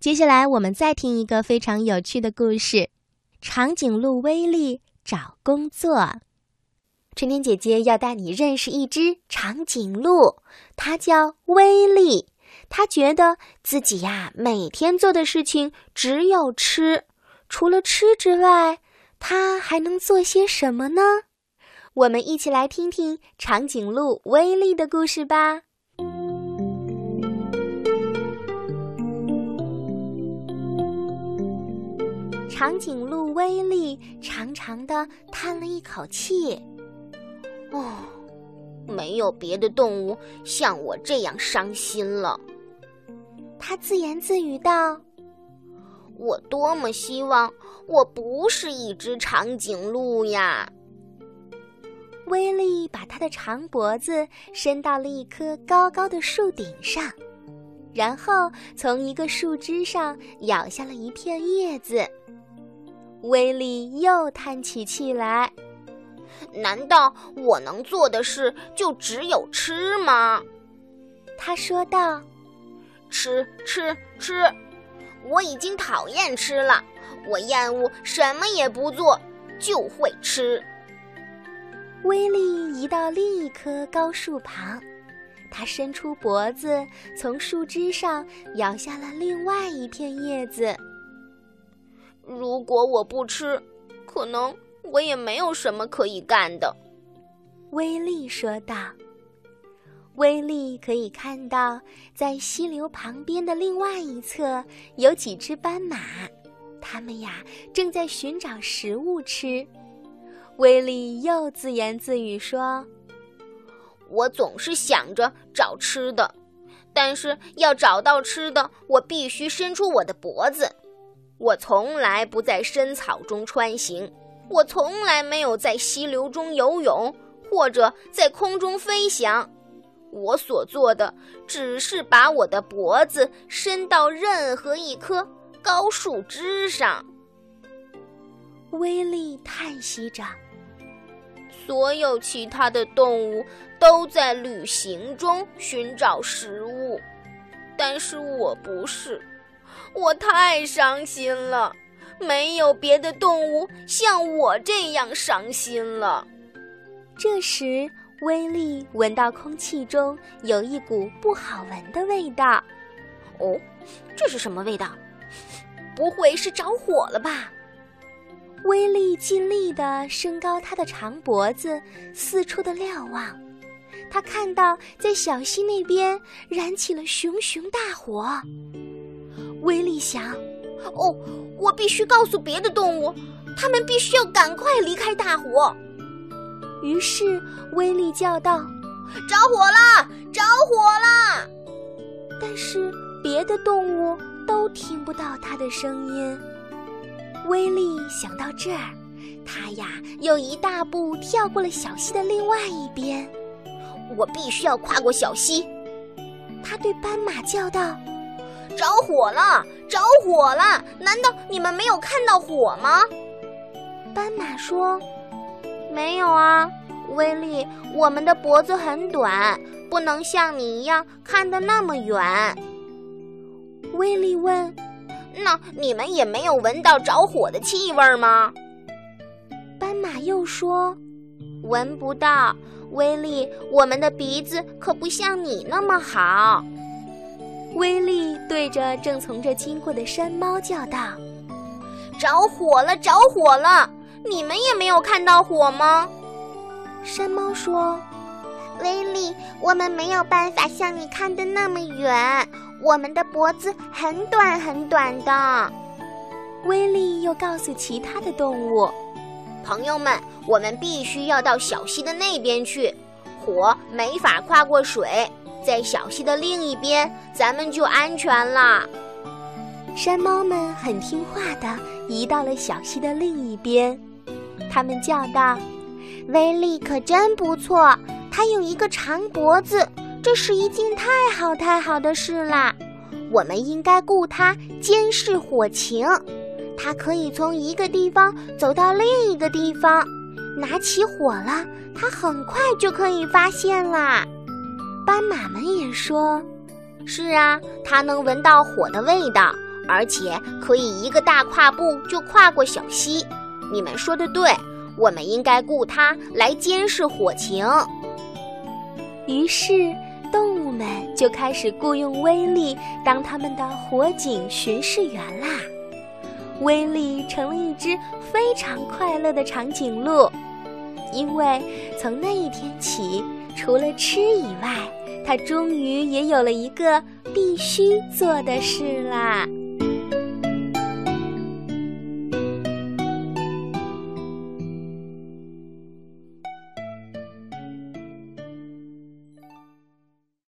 接下来我们再听一个非常有趣的故事：长颈鹿威力找工作。春天姐姐要带你认识一只长颈鹿，它叫威力。它觉得自己呀，每天做的事情只有吃，除了吃之外，它还能做些什么呢？我们一起来听听长颈鹿威力的故事吧。长颈鹿威利长长的叹了一口气。哦，没有别的动物像我这样伤心了。他自言自语道：“我多么希望我不是一只长颈鹿呀！”威利把他的长脖子伸到了一棵高高的树顶上，然后从一个树枝上咬下了一片叶子。威利又叹起气来。难道我能做的事就只有吃吗？他说道：“吃吃吃！我已经讨厌吃了，我厌恶什么也不做，就会吃。”威利移到另一棵高树旁，他伸出脖子，从树枝上咬下了另外一片叶子。如果我不吃，可能……我也没有什么可以干的，威力说道。威力可以看到，在溪流旁边的另外一侧有几只斑马，它们呀正在寻找食物吃。威力又自言自语说：“我总是想着找吃的，但是要找到吃的，我必须伸出我的脖子。我从来不在深草中穿行。”我从来没有在溪流中游泳，或者在空中飞翔。我所做的只是把我的脖子伸到任何一棵高树枝上。威利叹息着：“所有其他的动物都在旅行中寻找食物，但是我不是。我太伤心了。”没有别的动物像我这样伤心了。这时，威利闻到空气中有一股不好闻的味道。哦，这是什么味道？不会是着火了吧？威利尽力地升高他的长脖子，四处的瞭望。他看到在小溪那边燃起了熊熊大火。威力想。哦，我必须告诉别的动物，它们必须要赶快离开大火。于是威力叫道：“着火了，着火了！”但是别的动物都听不到他的声音。威力想到这儿，他呀又一大步跳过了小溪的另外一边。我必须要跨过小溪，他对斑马叫道。着火了！着火了！难道你们没有看到火吗？斑马说：“没有啊，威力，我们的脖子很短，不能像你一样看得那么远。”威力问：“那你们也没有闻到着火的气味吗？”斑马又说：“闻不到，威力，我们的鼻子可不像你那么好。”威力对着正从这经过的山猫叫道：“着火了！着火了！你们也没有看到火吗？”山猫说：“威力，我们没有办法像你看的那么远，我们的脖子很短很短的。”威力又告诉其他的动物：“朋友们，我们必须要到小溪的那边去，火没法跨过水。”在小溪的另一边，咱们就安全了。山猫们很听话的移到了小溪的另一边，他们叫道：“威力可真不错，它有一个长脖子，这是一件太好太好的事啦！我们应该雇它监视火情，它可以从一个地方走到另一个地方，拿起火了，它很快就可以发现啦。”斑马们也说：“是啊，它能闻到火的味道，而且可以一个大跨步就跨过小溪。你们说的对，我们应该雇它来监视火情。于是，动物们就开始雇佣威利当他们的火警巡视员啦。威利成了一只非常快乐的长颈鹿，因为从那一天起，除了吃以外，他终于也有了一个必须做的事啦。